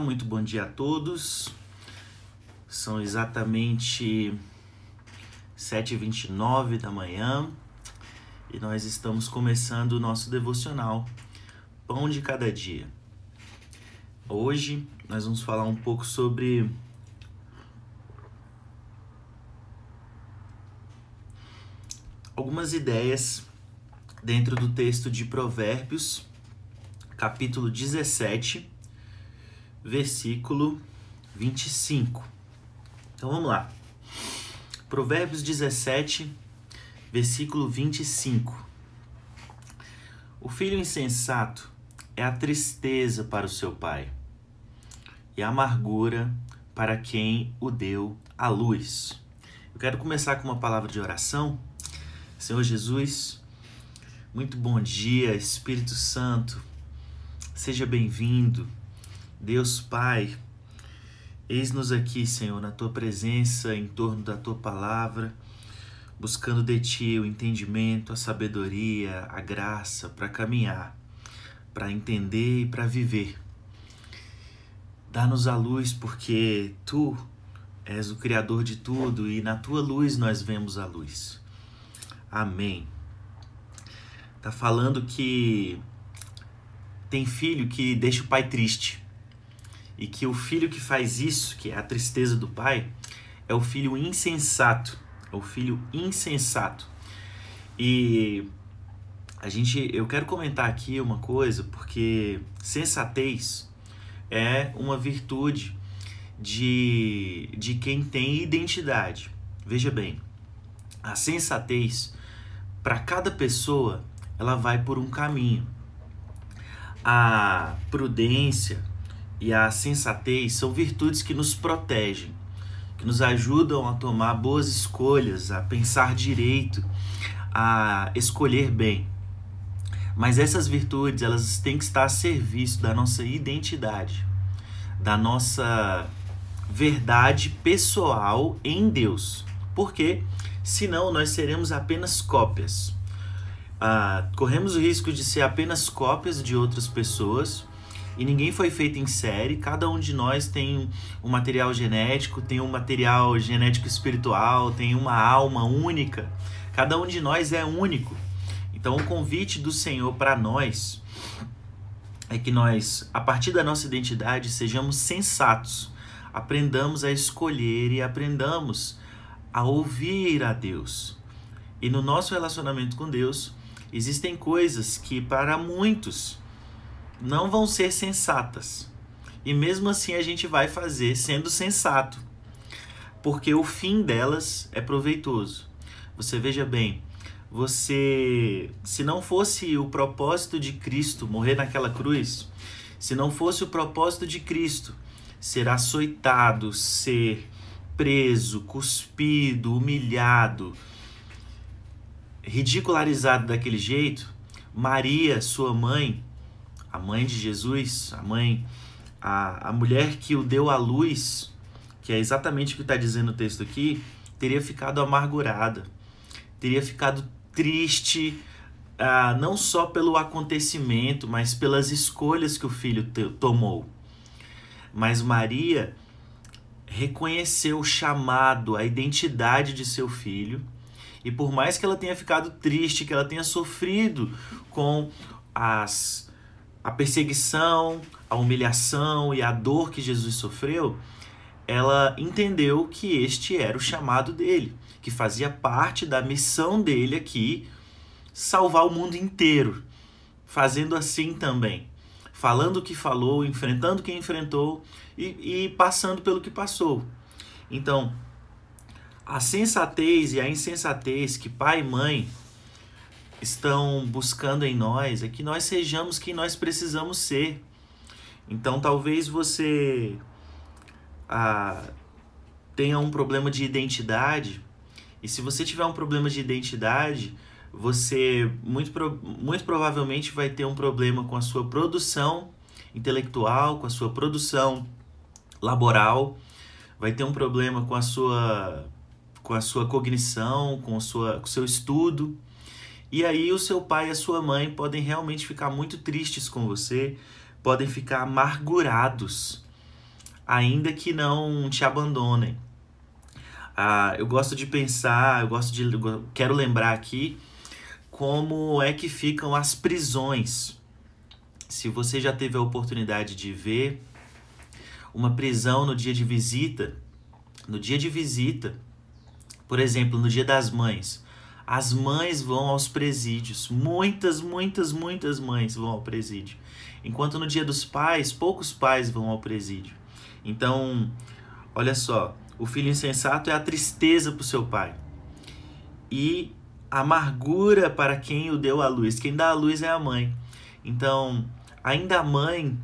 muito bom dia a todos. São exatamente 7h29 da manhã e nós estamos começando o nosso devocional Pão de Cada Dia. Hoje nós vamos falar um pouco sobre algumas ideias dentro do texto de Provérbios, capítulo 17, versículo 25. Então vamos lá. Provérbios 17, versículo 25. O filho insensato é a tristeza para o seu pai e a amargura para quem o deu à luz. Eu quero começar com uma palavra de oração. Senhor Jesus, muito bom dia, Espírito Santo, seja bem-vindo Deus Pai, eis-nos aqui, Senhor, na tua presença, em torno da tua palavra, buscando de ti o entendimento, a sabedoria, a graça para caminhar, para entender e para viver. Dá-nos a luz, porque tu és o Criador de tudo e na tua luz nós vemos a luz. Amém. Tá falando que tem filho que deixa o pai triste e que o filho que faz isso, que é a tristeza do pai, é o filho insensato, é o filho insensato. E a gente, eu quero comentar aqui uma coisa, porque sensatez é uma virtude de, de quem tem identidade. Veja bem, a sensatez para cada pessoa ela vai por um caminho. A prudência, e a sensatez são virtudes que nos protegem, que nos ajudam a tomar boas escolhas, a pensar direito, a escolher bem. Mas essas virtudes, elas têm que estar a serviço da nossa identidade, da nossa verdade pessoal em Deus. Porque senão nós seremos apenas cópias. Ah, corremos o risco de ser apenas cópias de outras pessoas e ninguém foi feito em série, cada um de nós tem um material genético, tem um material genético espiritual, tem uma alma única. Cada um de nós é único. Então, o convite do Senhor para nós é que nós, a partir da nossa identidade, sejamos sensatos, aprendamos a escolher e aprendamos a ouvir a Deus. E no nosso relacionamento com Deus, existem coisas que para muitos não vão ser sensatas. E mesmo assim a gente vai fazer sendo sensato, porque o fim delas é proveitoso. Você veja bem, você, se não fosse o propósito de Cristo morrer naquela cruz, se não fosse o propósito de Cristo ser açoitado, ser preso, cuspido, humilhado, ridicularizado daquele jeito, Maria, sua mãe, a mãe de Jesus, a mãe, a, a mulher que o deu à luz, que é exatamente o que está dizendo o texto aqui, teria ficado amargurada, teria ficado triste, uh, não só pelo acontecimento, mas pelas escolhas que o filho tomou. Mas Maria reconheceu o chamado, a identidade de seu filho, e por mais que ela tenha ficado triste, que ela tenha sofrido com as a perseguição, a humilhação e a dor que Jesus sofreu, ela entendeu que este era o chamado dele, que fazia parte da missão dele aqui salvar o mundo inteiro, fazendo assim também, falando o que falou, enfrentando o que enfrentou e, e passando pelo que passou. Então, a sensatez e a insensatez que pai e mãe estão buscando em nós é que nós sejamos quem nós precisamos ser. Então talvez você ah, tenha um problema de identidade, e se você tiver um problema de identidade, você muito, muito provavelmente vai ter um problema com a sua produção intelectual, com a sua produção laboral, vai ter um problema com a sua com a sua cognição, com, a sua, com o seu estudo. E aí o seu pai e a sua mãe podem realmente ficar muito tristes com você, podem ficar amargurados, ainda que não te abandonem. Ah, eu gosto de pensar, eu gosto de. Quero lembrar aqui como é que ficam as prisões. Se você já teve a oportunidade de ver uma prisão no dia de visita, no dia de visita, por exemplo, no dia das mães, as mães vão aos presídios. Muitas, muitas, muitas mães vão ao presídio. Enquanto no dia dos pais, poucos pais vão ao presídio. Então, olha só, o filho insensato é a tristeza para o seu pai. E a amargura para quem o deu à luz. Quem dá a luz é a mãe. Então, ainda a mãe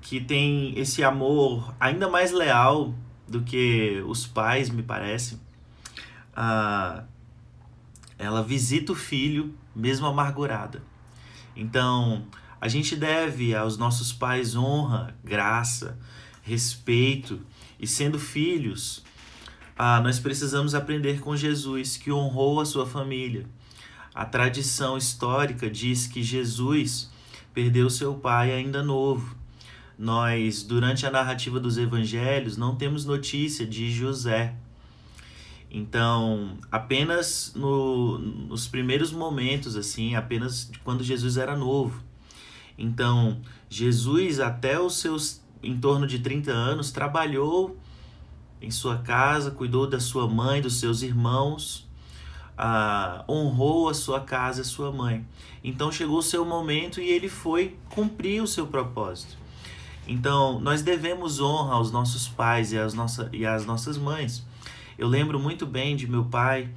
que tem esse amor ainda mais leal do que os pais, me parece, ah, ela visita o filho mesmo amargurada. Então, a gente deve aos nossos pais honra, graça, respeito e sendo filhos, ah, nós precisamos aprender com Jesus que honrou a sua família. A tradição histórica diz que Jesus perdeu seu pai ainda novo. Nós, durante a narrativa dos evangelhos, não temos notícia de José. Então, apenas no, nos primeiros momentos, assim, apenas quando Jesus era novo. Então, Jesus, até os seus em torno de 30 anos, trabalhou em sua casa, cuidou da sua mãe, dos seus irmãos, ah, honrou a sua casa, a sua mãe. Então chegou o seu momento e ele foi cumprir o seu propósito. Então nós devemos honra aos nossos pais e às, nossa, e às nossas mães. Eu lembro muito bem de meu pai,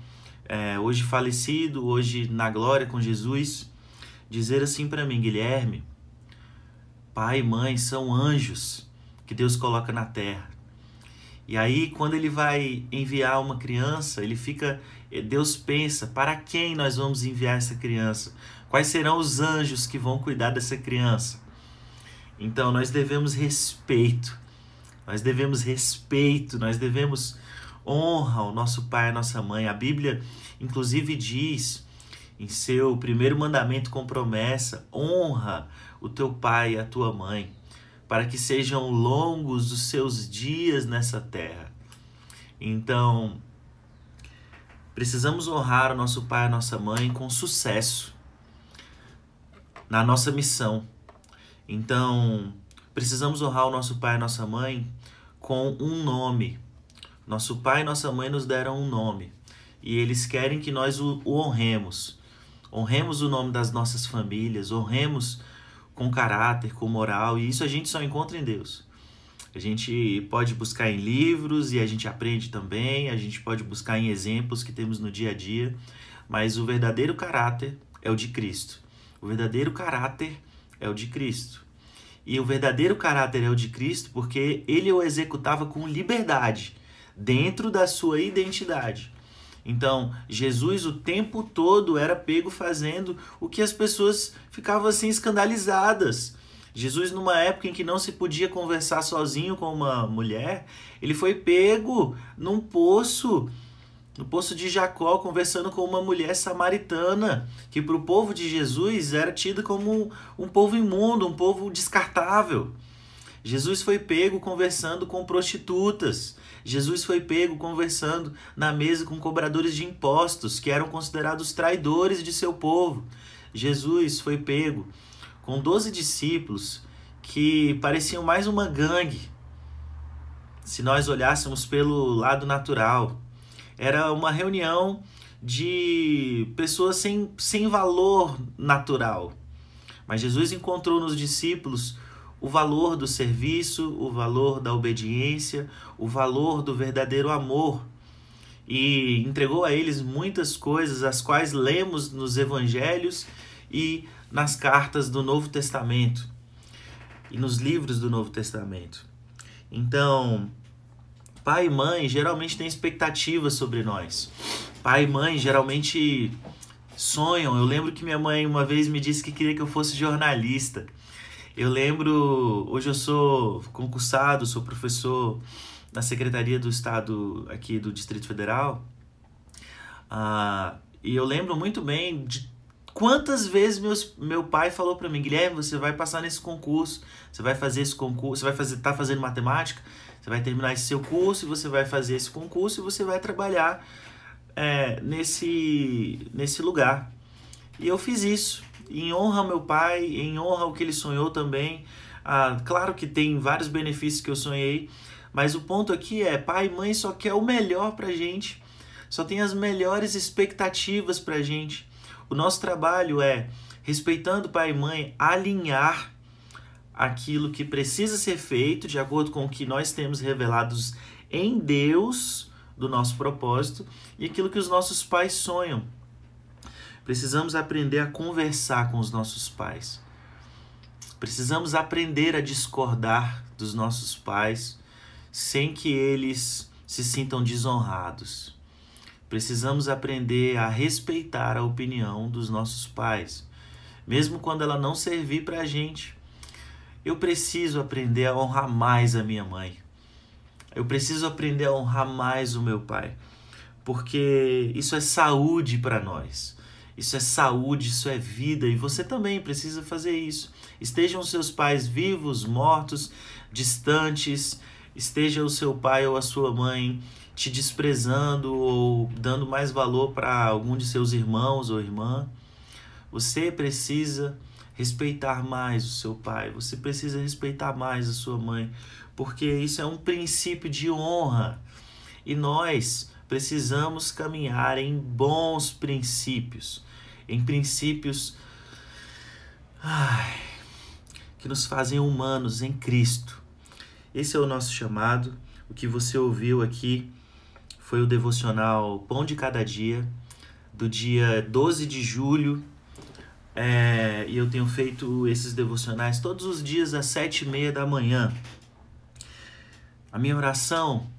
é, hoje falecido, hoje na glória com Jesus, dizer assim para mim, Guilherme, pai e mãe são anjos que Deus coloca na terra. E aí, quando ele vai enviar uma criança, ele fica. Deus pensa: para quem nós vamos enviar essa criança? Quais serão os anjos que vão cuidar dessa criança? Então, nós devemos respeito. Nós devemos respeito, nós devemos honra ao nosso pai e nossa mãe. A Bíblia, inclusive, diz em seu primeiro mandamento com promessa: honra o teu pai e a tua mãe para que sejam longos os seus dias nessa terra. Então, precisamos honrar o nosso pai e a nossa mãe com sucesso na nossa missão. Então, precisamos honrar o nosso pai e a nossa mãe com um nome. Nosso pai e nossa mãe nos deram um nome e eles querem que nós o, o honremos. Honremos o nome das nossas famílias, honremos com caráter, com moral, e isso a gente só encontra em Deus. A gente pode buscar em livros e a gente aprende também, a gente pode buscar em exemplos que temos no dia a dia, mas o verdadeiro caráter é o de Cristo. O verdadeiro caráter é o de Cristo. E o verdadeiro caráter é o de Cristo porque ele o executava com liberdade, dentro da sua identidade. Então, Jesus o tempo todo era pego fazendo o que as pessoas ficavam assim escandalizadas. Jesus, numa época em que não se podia conversar sozinho com uma mulher, ele foi pego num poço, no poço de Jacó, conversando com uma mulher samaritana, que para o povo de Jesus era tida como um povo imundo, um povo descartável. Jesus foi pego conversando com prostitutas. Jesus foi pego conversando na mesa com cobradores de impostos, que eram considerados traidores de seu povo. Jesus foi pego com doze discípulos que pareciam mais uma gangue, se nós olhássemos pelo lado natural. Era uma reunião de pessoas sem, sem valor natural. Mas Jesus encontrou nos discípulos o valor do serviço, o valor da obediência, o valor do verdadeiro amor. E entregou a eles muitas coisas, as quais lemos nos evangelhos e nas cartas do Novo Testamento e nos livros do Novo Testamento. Então, pai e mãe geralmente têm expectativas sobre nós. Pai e mãe geralmente sonham. Eu lembro que minha mãe uma vez me disse que queria que eu fosse jornalista. Eu lembro, hoje eu sou concursado, sou professor na Secretaria do Estado aqui do Distrito Federal. Ah, e eu lembro muito bem de Quantas vezes meus, meu pai falou para mim, Guilherme, você vai passar nesse concurso, você vai fazer esse concurso, você vai fazer, tá fazendo matemática, você vai terminar esse seu curso, você vai fazer esse concurso e você vai trabalhar é, nesse, nesse lugar. E eu fiz isso, em honra ao meu pai, em honra ao que ele sonhou também. Ah, claro que tem vários benefícios que eu sonhei, mas o ponto aqui é, pai e mãe só quer o melhor pra gente, só tem as melhores expectativas pra gente. O nosso trabalho é, respeitando pai e mãe, alinhar aquilo que precisa ser feito de acordo com o que nós temos revelados em Deus do nosso propósito e aquilo que os nossos pais sonham. Precisamos aprender a conversar com os nossos pais. Precisamos aprender a discordar dos nossos pais sem que eles se sintam desonrados. Precisamos aprender a respeitar a opinião dos nossos pais, mesmo quando ela não servir para a gente. Eu preciso aprender a honrar mais a minha mãe. Eu preciso aprender a honrar mais o meu pai, porque isso é saúde para nós. Isso é saúde, isso é vida e você também precisa fazer isso. Estejam seus pais vivos, mortos, distantes, esteja o seu pai ou a sua mãe te desprezando ou dando mais valor para algum de seus irmãos ou irmã. Você precisa respeitar mais o seu pai, você precisa respeitar mais a sua mãe, porque isso é um princípio de honra. E nós precisamos caminhar em bons princípios, em princípios ai, que nos fazem humanos em Cristo. Esse é o nosso chamado. O que você ouviu aqui foi o devocional Pão de Cada Dia, do dia 12 de julho. É, e eu tenho feito esses devocionais todos os dias às sete e meia da manhã. A minha oração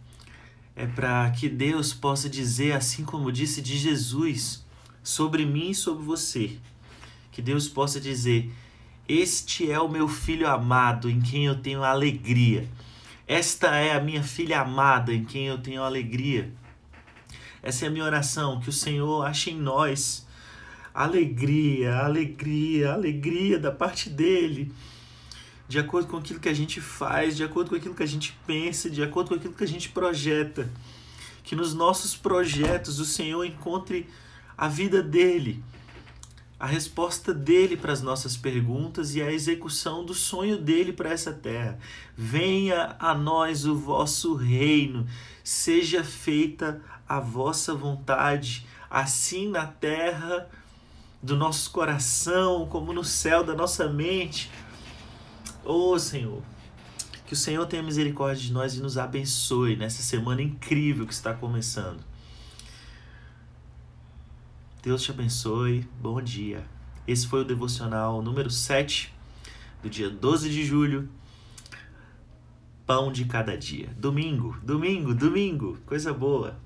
é para que Deus possa dizer, assim como disse de Jesus, sobre mim e sobre você. Que Deus possa dizer: Este é o meu filho amado em quem eu tenho alegria. Esta é a minha filha amada em quem eu tenho alegria. Essa é a minha oração, que o Senhor ache em nós alegria, alegria, alegria da parte dele, de acordo com aquilo que a gente faz, de acordo com aquilo que a gente pensa, de acordo com aquilo que a gente projeta. Que nos nossos projetos o Senhor encontre a vida dele a resposta dele para as nossas perguntas e a execução do sonho dele para essa terra. Venha a nós o vosso reino, seja feita a vossa vontade, assim na terra do nosso coração, como no céu da nossa mente. Oh Senhor, que o Senhor tenha misericórdia de nós e nos abençoe nessa semana incrível que está começando. Deus te abençoe. Bom dia. Esse foi o devocional número 7 do dia 12 de julho. Pão de cada dia. Domingo, domingo, domingo. Coisa boa.